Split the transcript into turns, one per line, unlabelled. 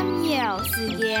有时间。